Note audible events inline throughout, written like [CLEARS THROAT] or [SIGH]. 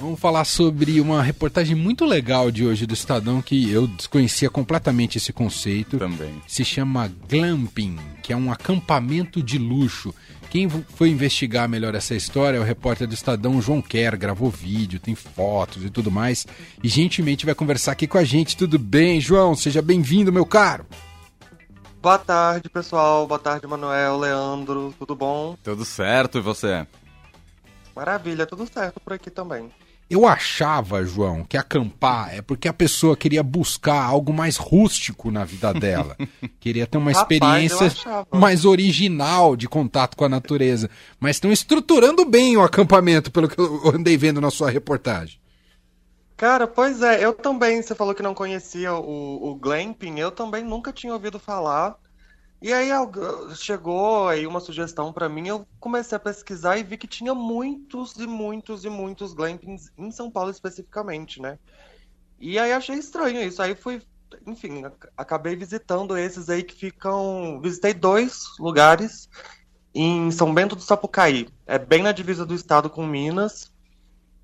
Vamos falar sobre uma reportagem muito legal de hoje do Estadão que eu desconhecia completamente esse conceito. Também. Se chama glamping, que é um acampamento de luxo. Quem foi investigar melhor essa história é o repórter do Estadão, João Kerr, gravou vídeo, tem fotos e tudo mais. E gentilmente vai conversar aqui com a gente. Tudo bem, João? Seja bem-vindo, meu caro. Boa tarde, pessoal. Boa tarde, Manuel, Leandro. Tudo bom? Tudo certo, e você? Maravilha, tudo certo por aqui também. Eu achava, João, que acampar é porque a pessoa queria buscar algo mais rústico na vida dela. [LAUGHS] queria ter uma Rapaz, experiência mais original de contato com a natureza. Mas estão estruturando bem o acampamento, pelo que eu andei vendo na sua reportagem. Cara, pois é, eu também, você falou que não conhecia o, o glamping, eu também nunca tinha ouvido falar. E aí chegou aí uma sugestão para mim, eu comecei a pesquisar e vi que tinha muitos e muitos e muitos glampings em São Paulo especificamente, né? E aí achei estranho isso. Aí fui, enfim, acabei visitando esses aí que ficam, visitei dois lugares em São Bento do Sapucaí. É bem na divisa do estado com Minas.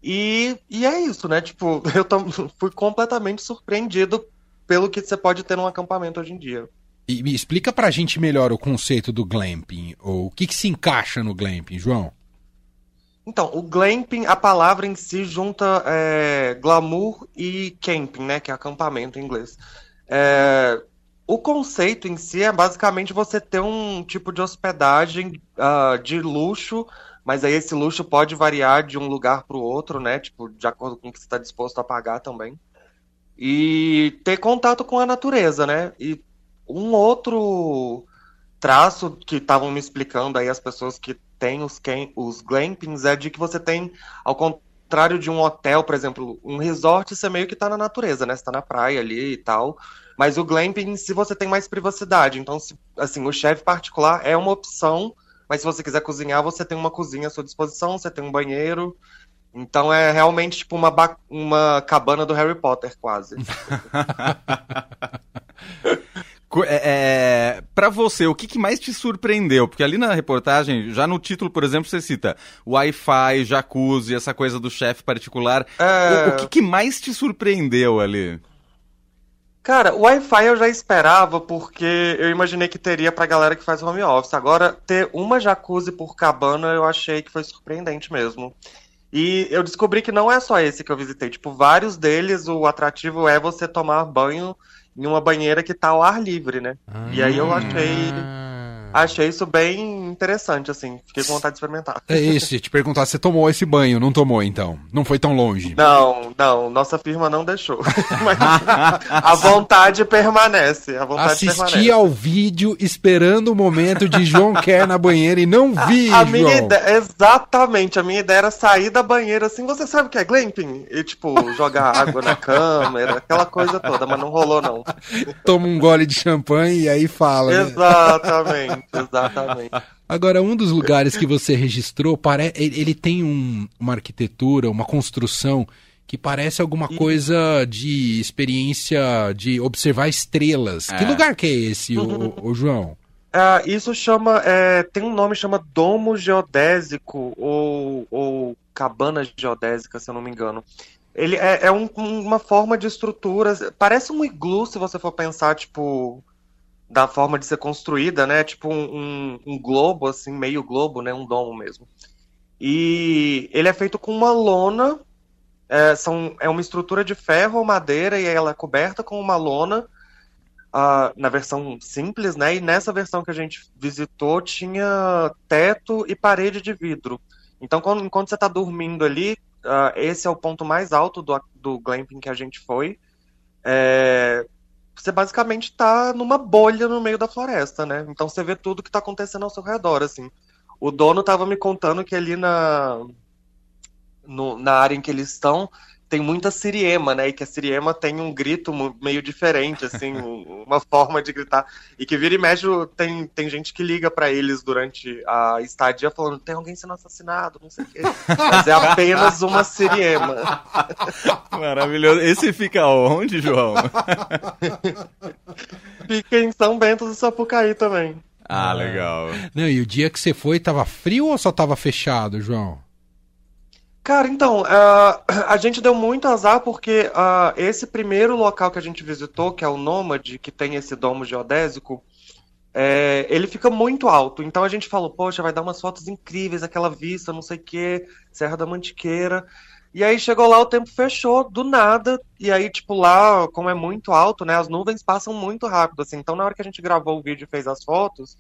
E, e é isso, né? Tipo, [LAUGHS] eu fui completamente surpreendido pelo que você pode ter num acampamento hoje em dia. E me explica pra gente melhor o conceito do glamping, ou o que, que se encaixa no glamping, João? Então, o glamping, a palavra em si junta é, glamour e camping, né, que é acampamento em inglês. É, o conceito em si é basicamente você ter um tipo de hospedagem uh, de luxo, mas aí esse luxo pode variar de um lugar para o outro, né, tipo, de acordo com o que você está disposto a pagar também. E ter contato com a natureza, né, e um outro traço que estavam me explicando aí as pessoas que têm os, os glampings é de que você tem, ao contrário de um hotel, por exemplo, um resort, você meio que tá na natureza, né? Você tá na praia ali e tal. Mas o glamping, se você tem mais privacidade. Então, se, assim, o chefe particular é uma opção, mas se você quiser cozinhar, você tem uma cozinha à sua disposição, você tem um banheiro. Então é realmente tipo uma, uma cabana do Harry Potter, quase. [LAUGHS] É, é, para você, o que, que, mais te surpreendeu? Porque ali na reportagem, já no título, por exemplo, você cita Wi-Fi, jacuzzi, essa coisa do chefe particular. É... O, o que, que, mais te surpreendeu ali? Cara, o Wi-Fi eu já esperava, porque eu imaginei que teria pra galera que faz home office. Agora, ter uma jacuzzi por cabana, eu achei que foi surpreendente mesmo. E eu descobri que não é só esse que eu visitei. Tipo, vários deles, o atrativo é você tomar banho em uma banheira que tá ao ar livre, né? Ah. E aí eu achei achei isso bem interessante, assim. Fiquei com vontade de experimentar. É isso, te perguntar, você tomou esse banho? Não tomou, então? Não foi tão longe? Não, não. Nossa firma não deixou. [LAUGHS] Mas a vontade permanece. A vontade Assisti permanece. ao vídeo esperando o momento de João [LAUGHS] Kerr na banheira e não vi, a, a. Minha ideia, exatamente. A minha ideia era sair da banheira assim. Você sabe o que é glamping? E, tipo, jogar água na câmera, aquela coisa toda. Mas não rolou, não. Toma um gole de champanhe e aí fala. Né? Exatamente. [LAUGHS] Exatamente. Agora, um dos lugares que você registrou, pare... ele tem um, uma arquitetura, uma construção que parece alguma coisa de experiência de observar estrelas. É. Que lugar que é esse, o, o João? Uh, [LAUGHS] isso chama. É, tem um nome chama Domo Geodésico ou, ou Cabana Geodésica, se eu não me engano. Ele é, é um, uma forma de estrutura. Parece um iglu, se você for pensar, tipo da forma de ser construída, né? Tipo um, um, um, globo, assim, meio globo, né? Um domo mesmo. E ele é feito com uma lona, é, são, é uma estrutura de ferro ou madeira e ela é coberta com uma lona uh, na versão simples, né? E nessa versão que a gente visitou tinha teto e parede de vidro. Então, quando, enquanto você está dormindo ali, uh, esse é o ponto mais alto do, do glamping que a gente foi. É, você basicamente está numa bolha no meio da floresta, né? Então você vê tudo que está acontecendo ao seu redor, assim. O dono estava me contando que ali na, no, na área em que eles estão tem muita siriema, né? E que a siriema tem um grito meio diferente, assim, [LAUGHS] uma forma de gritar. E que vira e mexe, tem, tem gente que liga para eles durante a estadia falando: tem alguém sendo assassinado, não sei o quê. Mas é apenas uma siriema. [LAUGHS] Maravilhoso. Esse fica onde, João? [LAUGHS] fica em São Bento do Sapucaí também. Ah, legal. Não, e o dia que você foi, tava frio ou só tava fechado, João? Cara, então, uh, [CLEARS THROAT] a gente deu muito azar porque uh, esse primeiro local que a gente visitou, que é o Nômade, que tem esse domo geodésico, é, ele fica muito alto. Então a gente falou, poxa, vai dar umas fotos incríveis, aquela vista, não sei o quê, Serra da Mantiqueira. E aí chegou lá, o tempo fechou do nada. E aí, tipo, lá, como é muito alto, né? As nuvens passam muito rápido, assim. Então, na hora que a gente gravou o vídeo e fez as fotos,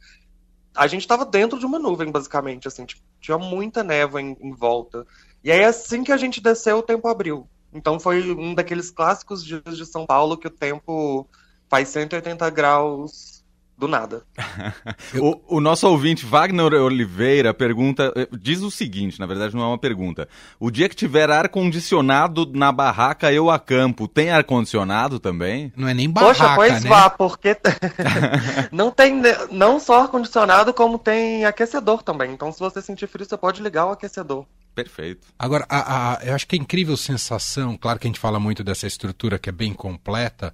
a gente tava dentro de uma nuvem, basicamente, assim. Tipo, tinha muita névoa em, em volta. E aí, assim que a gente desceu, o tempo abriu. Então foi um daqueles clássicos dias de São Paulo que o tempo faz 180 graus do nada. [LAUGHS] o, o, nosso ouvinte Wagner Oliveira pergunta, eh, diz o seguinte, na verdade não é uma pergunta. O dia que tiver ar condicionado na barraca eu acampo, tem ar condicionado também? Não é nem barraca, Poxa, pois né? vá, porque [LAUGHS] [LAUGHS] não tem não só ar condicionado como tem aquecedor também. Então se você sentir frio você pode ligar o aquecedor. Perfeito. Agora, a, a, eu acho que é incrível sensação, claro que a gente fala muito dessa estrutura que é bem completa,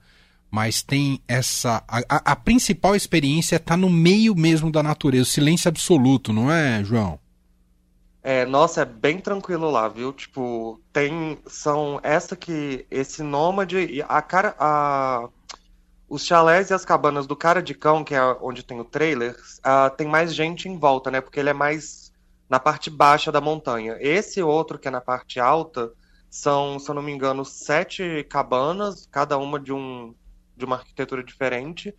mas tem essa. A, a principal experiência é estar tá no meio mesmo da natureza, o silêncio absoluto, não é, João? É, nossa, é bem tranquilo lá, viu? Tipo, tem. São essa que. Esse nômade. A cara. A, os chalés e as cabanas do Cara de Cão, que é onde tem o trailer, uh, tem mais gente em volta, né? Porque ele é mais na parte baixa da montanha. Esse outro, que é na parte alta, são, se eu não me engano, sete cabanas, cada uma de, um, de uma arquitetura diferente.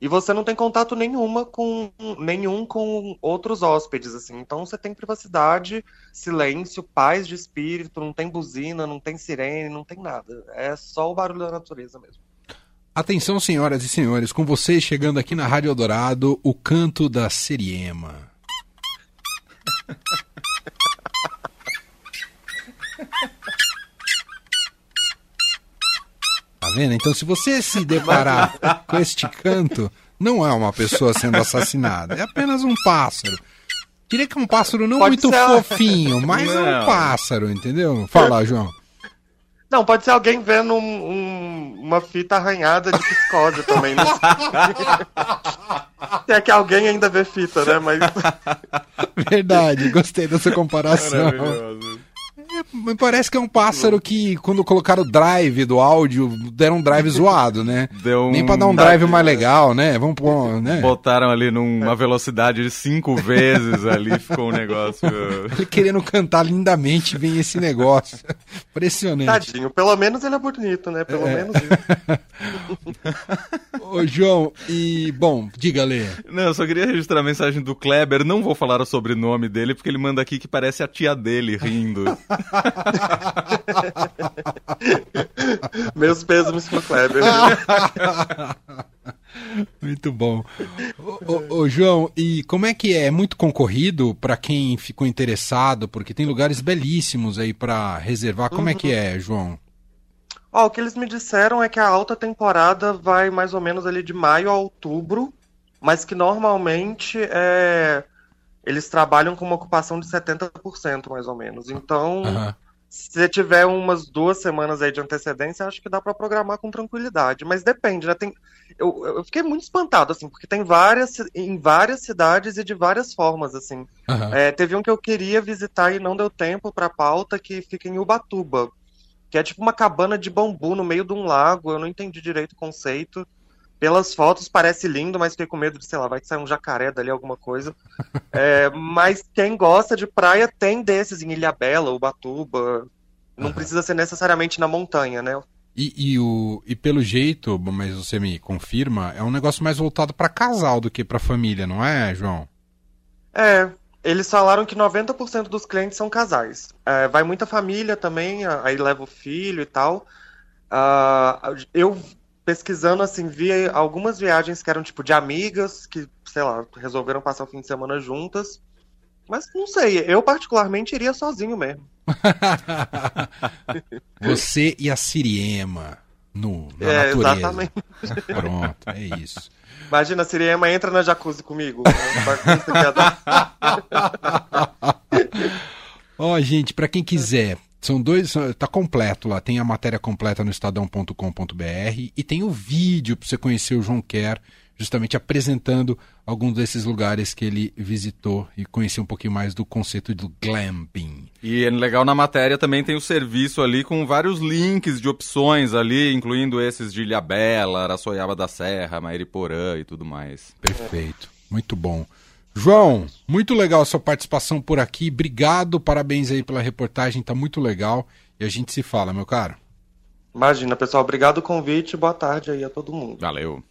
E você não tem contato nenhuma com nenhum com outros hóspedes, assim. Então você tem privacidade, silêncio, paz de espírito, não tem buzina, não tem sirene, não tem nada. É só o barulho da natureza mesmo. Atenção, senhoras e senhores, com vocês chegando aqui na Rádio Eldorado, o canto da Seriema. [LAUGHS] vendo? Então, se você se deparar [LAUGHS] com este canto, não é uma pessoa sendo assassinada, é apenas um pássaro. Diria que é um pássaro não pode muito ser... fofinho, mas não. é um pássaro, entendeu? Fala, João. Não, pode ser alguém vendo um, um, uma fita arranhada de psicose também. Né? Se é que alguém ainda vê fita, né? Mas. [LAUGHS] Verdade, gostei dessa comparação. Maravilhoso. Me parece que é um pássaro que, quando colocaram o drive do áudio, deram um drive zoado, né? [LAUGHS] Deu um... Nem pra dar um drive mais legal, né? Vamos pôr, né? Botaram ali numa velocidade de cinco vezes ali, ficou um negócio. [LAUGHS] Ele querendo cantar lindamente, vem esse negócio. [LAUGHS] Impressionante. Tadinho, pelo menos ele é bonito, né? Pelo é. menos isso. Ô, João, e bom, diga, Lê. Não, eu só queria registrar a mensagem do Kleber. Não vou falar o sobrenome dele, porque ele manda aqui que parece a tia dele rindo. [LAUGHS] Meus pesos pro Kleber. [LAUGHS] Muito bom. Ô, ô, ô, João, e como é que é? É muito concorrido para quem ficou interessado? Porque tem lugares belíssimos aí para reservar. Como uhum. é que uhum. é, João? Ó, o que eles me disseram é que a alta temporada vai mais ou menos ali de maio a outubro, mas que normalmente é eles trabalham com uma ocupação de 70%, mais ou menos. Então, uhum. se tiver umas duas semanas aí de antecedência, acho que dá para programar com tranquilidade. Mas depende, né? Tem, eu, eu fiquei muito espantado, assim, porque tem várias, em várias cidades e de várias formas, assim. Uhum. É, teve um que eu queria visitar e não deu tempo para pauta, que fica em Ubatuba, que é tipo uma cabana de bambu no meio de um lago. Eu não entendi direito o conceito. Pelas fotos parece lindo, mas fiquei com medo de, sei lá, vai que sair um jacaré dali, alguma coisa. [LAUGHS] É, mas quem gosta de praia tem desses em Ilhabela, Ubatuba. Não uhum. precisa ser necessariamente na montanha, né? E, e, o, e pelo jeito, mas você me confirma, é um negócio mais voltado para casal do que para família, não é, João? É, eles falaram que 90% dos clientes são casais. É, vai muita família também, aí leva o filho e tal. Uh, eu pesquisando, assim, vi algumas viagens que eram tipo de amigas, que, sei lá, resolveram passar o fim de semana juntas. Mas não sei, eu particularmente iria sozinho mesmo. [LAUGHS] Você e a Siriema no, na é, natureza. Exatamente. Pronto, é isso. Imagina, a Siriema entra na jacuzzi comigo. [LAUGHS] Ó, oh, gente, para quem quiser são dois, tá completo lá. Tem a matéria completa no estadão.com.br e tem o vídeo para você conhecer o João Quer. justamente apresentando alguns desses lugares que ele visitou e conhecer um pouquinho mais do conceito do glamping. E é legal na matéria também tem o serviço ali com vários links de opções ali, incluindo esses de Ilhabela, Araçoiaba da Serra, Mairiporã e tudo mais. Perfeito, muito bom. João, muito legal a sua participação por aqui. Obrigado, parabéns aí pela reportagem, tá muito legal. E a gente se fala, meu caro. Imagina, pessoal. Obrigado o convite. Boa tarde aí a todo mundo. Valeu.